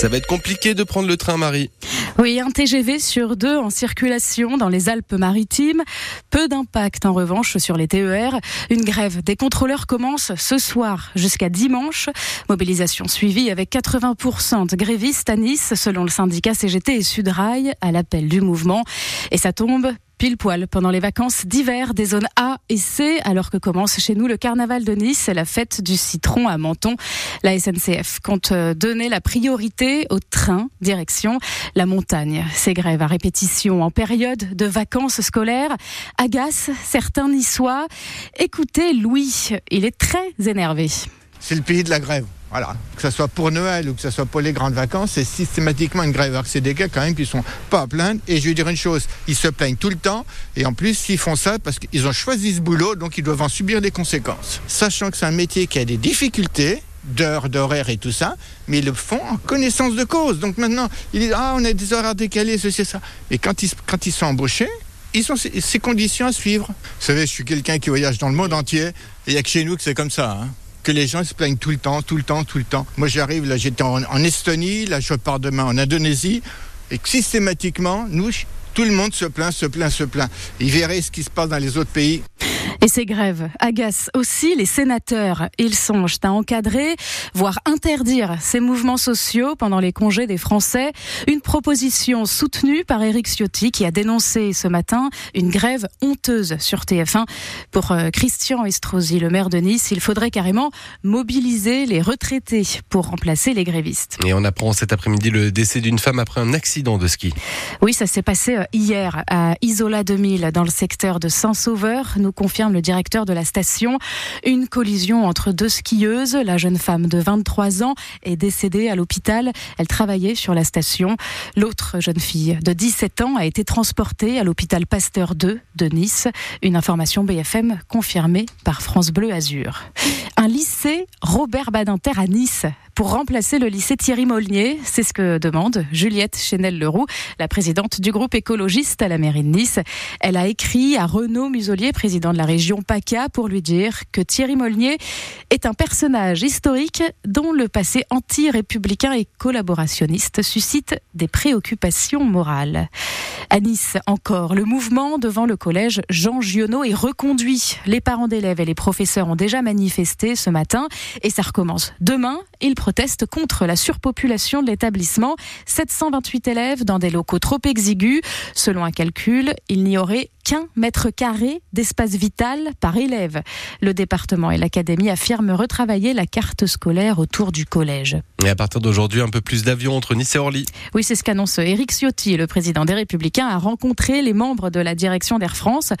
Ça va être compliqué de prendre le train, Marie. Oui, un TGV sur deux en circulation dans les Alpes-Maritimes. Peu d'impact en revanche sur les TER. Une grève des contrôleurs commence ce soir jusqu'à dimanche. Mobilisation suivie avec 80% de grévistes à Nice selon le syndicat CGT et Sudrail à l'appel du mouvement. Et ça tombe pile poil pendant les vacances d'hiver des zones A et C, alors que commence chez nous le carnaval de Nice la fête du citron à Menton. La SNCF compte euh, donner la priorité au train direction la montagne. Ces grèves à répétition en période de vacances scolaires agacent certains niçois. Écoutez Louis, il est très énervé. C'est le pays de la grève. Voilà, que ce soit pour Noël ou que ce soit pour les grandes vacances, c'est systématiquement une grève. C'est des gars quand même qui sont pas à plaindre. Et je vais dire une chose, ils se plaignent tout le temps. Et en plus, ils font ça parce qu'ils ont choisi ce boulot, donc ils doivent en subir les conséquences. Sachant que c'est un métier qui a des difficultés, d'heures, d'horaires et tout ça, mais ils le font en connaissance de cause. Donc maintenant, ils disent, ah, on a des horaires décalés, ceci, ça. Et quand ils, sont embauchés, ils ont ces, conditions à suivre. Vous savez, je suis quelqu'un qui voyage dans le monde entier, il n'y a que chez nous que c'est comme ça. Hein que les gens se plaignent tout le temps, tout le temps, tout le temps. Moi, j'arrive, là, j'étais en, Estonie, là, je pars demain en Indonésie, et que systématiquement, nous, tout le monde se plaint, se plaint, se plaint. Ils verraient ce qui se passe dans les autres pays. Et ces grèves agacent aussi les sénateurs. Ils songent à encadrer, voire interdire ces mouvements sociaux pendant les congés des Français. Une proposition soutenue par Éric Ciotti qui a dénoncé ce matin une grève honteuse sur TF1. Pour euh, Christian Estrosi, le maire de Nice, il faudrait carrément mobiliser les retraités pour remplacer les grévistes. Et on apprend cet après-midi le décès d'une femme après un accident de ski. Oui, ça s'est passé euh, hier à Isola 2000 dans le secteur de Saint-Sauveur, nous confirme le directeur de la station. Une collision entre deux skieuses. La jeune femme de 23 ans est décédée à l'hôpital. Elle travaillait sur la station. L'autre jeune fille de 17 ans a été transportée à l'hôpital Pasteur 2 de Nice. Une information BFM confirmée par France Bleu Azur. Un lycée Robert Badinter à Nice pour remplacer le lycée Thierry Molnier. C'est ce que demande Juliette Chenel-Leroux, la présidente du groupe écologiste à la mairie de Nice. Elle a écrit à Renaud Muselier, président de la région PACA, pour lui dire que Thierry Molnier est un personnage historique dont le passé anti-républicain et collaborationniste suscite des préoccupations morales. À Nice, encore, le mouvement devant le collège Jean Giono est reconduit. Les parents d'élèves et les professeurs ont déjà manifesté ce matin et ça recommence demain. Ils protestent contre la surpopulation de l'établissement. 728 élèves dans des locaux trop exigus. Selon un calcul, il n'y aurait qu'un mètre carré d'espace vital par élève. Le département et l'académie affirment retravailler la carte scolaire autour du collège. Et à partir d'aujourd'hui, un peu plus d'avions entre Nice et Orly. Oui, c'est ce qu'annonce Éric Ciotti, le président des Républicains, a rencontré les membres de la direction d'Air France.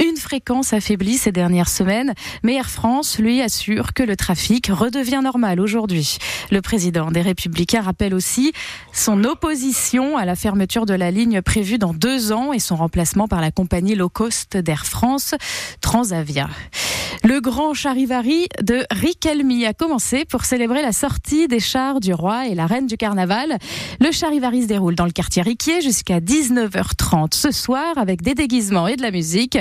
Une fréquence affaiblie ces dernières semaines, mais Air France lui assure que le trafic redevient normal aujourd'hui. Le président des Républicains rappelle aussi son opposition à la fermeture de la ligne prévue dans deux ans et son remplacement par la compagnie low cost d'Air France, Transavia. Le grand charivari de Ricalmi a commencé pour célébrer la sortie des chars du roi et la reine du carnaval. Le charivari se déroule dans le quartier Riquier jusqu'à 19h30 ce soir avec des déguisements et de la musique.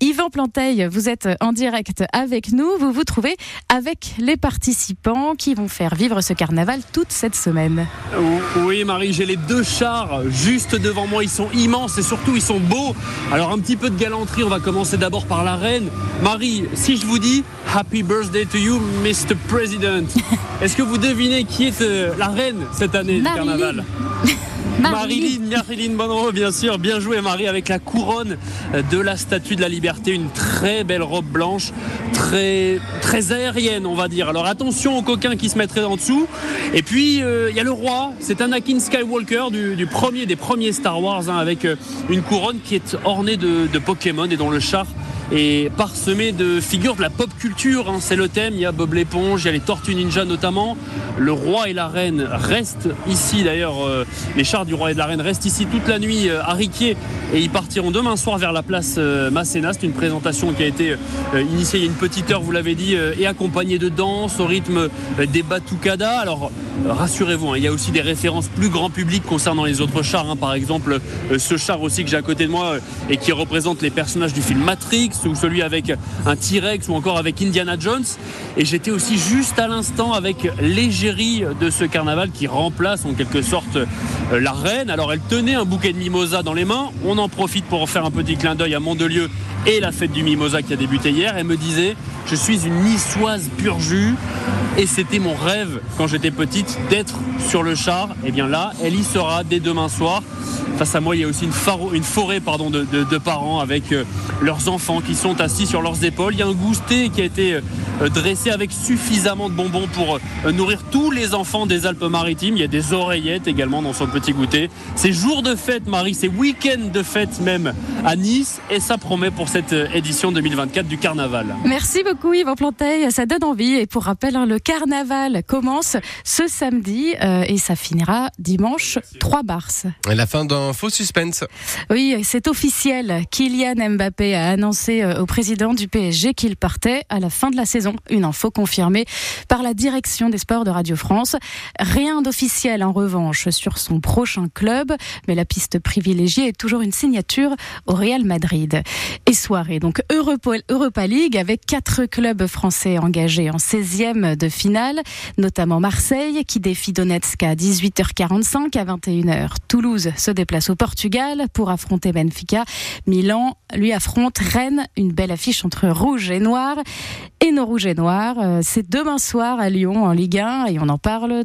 Yvan Planteil, vous êtes en direct avec nous. Vous vous trouvez avec les participants qui vont faire vivre ce carnaval toute cette semaine. Oui, Marie, j'ai les deux chars juste devant moi. Ils sont immenses et surtout ils sont beaux. Alors un petit peu de galanterie. On va commencer d'abord par la reine. Marie, si je vous dis Happy Birthday to you, Mr. President, est-ce que vous devinez qui est euh, la reine cette année du carnaval? Marilyn, Marilyn Monroe, bien sûr. Bien joué, Marie, avec la couronne de la Statue de la Liberté. Une très belle robe blanche, très, très aérienne, on va dire. Alors attention aux coquins qui se mettraient en dessous. Et puis, euh, il y a le roi. C'est Anakin Skywalker du, premier, des premiers Star Wars, hein, avec euh, une couronne qui est ornée de, de Pokémon et dont le char est parsemé de figures de la pop culture. hein. C'est le thème. Il y a Bob l'éponge, il y a les Tortues Ninja notamment. Le roi et la reine restent ici d'ailleurs. euh, les chars du roi et de la reine restent ici toute la nuit euh, à Riquier et ils partiront demain soir vers la place euh, Masséna. C'est une présentation qui a été initiée il y a une petite heure, vous l'avez dit, et accompagnée de danse au rythme des batucadas. Alors rassurez-vous, hein, il y a aussi des références plus grand public concernant les autres chars. hein. Par exemple, ce char aussi que j'ai à côté de moi et qui représente les personnages du film Matrix ou celui avec un T-Rex ou encore avec Indiana Jones. Et j'étais aussi juste à l'instant avec Léger de ce carnaval qui remplace en quelque sorte euh, la reine. Alors elle tenait un bouquet de mimosa dans les mains. On en profite pour faire un petit clin d'œil à Mondelieu et la fête du mimosa qui a débuté hier. Elle me disait Je suis une niçoise pur jus. Et c'était mon rêve quand j'étais petite d'être sur le char. Et bien là, elle y sera dès demain soir. Face à moi, il y a aussi une, forêt de, parents avec euh, leurs enfants qui sont assis sur leurs épaules. Il y a un goûter qui a été euh, dressé avec suffisamment de bonbons pour euh, nourrir tous les enfants des Alpes-Maritimes. Il y a des oreillettes également dans son petit goûter. C'est jour de fête, Marie, c'est week-end de fête même à Nice. Et ça promet pour cette édition 2024 du carnaval. Merci beaucoup Yvan Planteil, ça donne envie. Et pour rappel, hein, le carnaval commence ce samedi et ça finira dimanche 3 mars. La fin d'un faux suspense. Oui, c'est officiel. Kylian Mbappé a annoncé euh, au président du PSG qu'il partait à la fin de la saison. Une info confirmée par la direction des sports de Radio France. Rien d'officiel en revanche sur son prochain club, mais la piste privilégiée est toujours une signature au Real Madrid. Et soirée, donc Europa League avec quatre clubs français engagés en 16e de finale, notamment Marseille qui défie Donetsk à 18h45 à 21h. Toulouse se déplace place au Portugal pour affronter Benfica. Milan lui affronte Rennes, une belle affiche entre rouge et noir. Et nos rouges et noirs, euh, c'est demain soir à Lyon en Ligue 1 et on en parle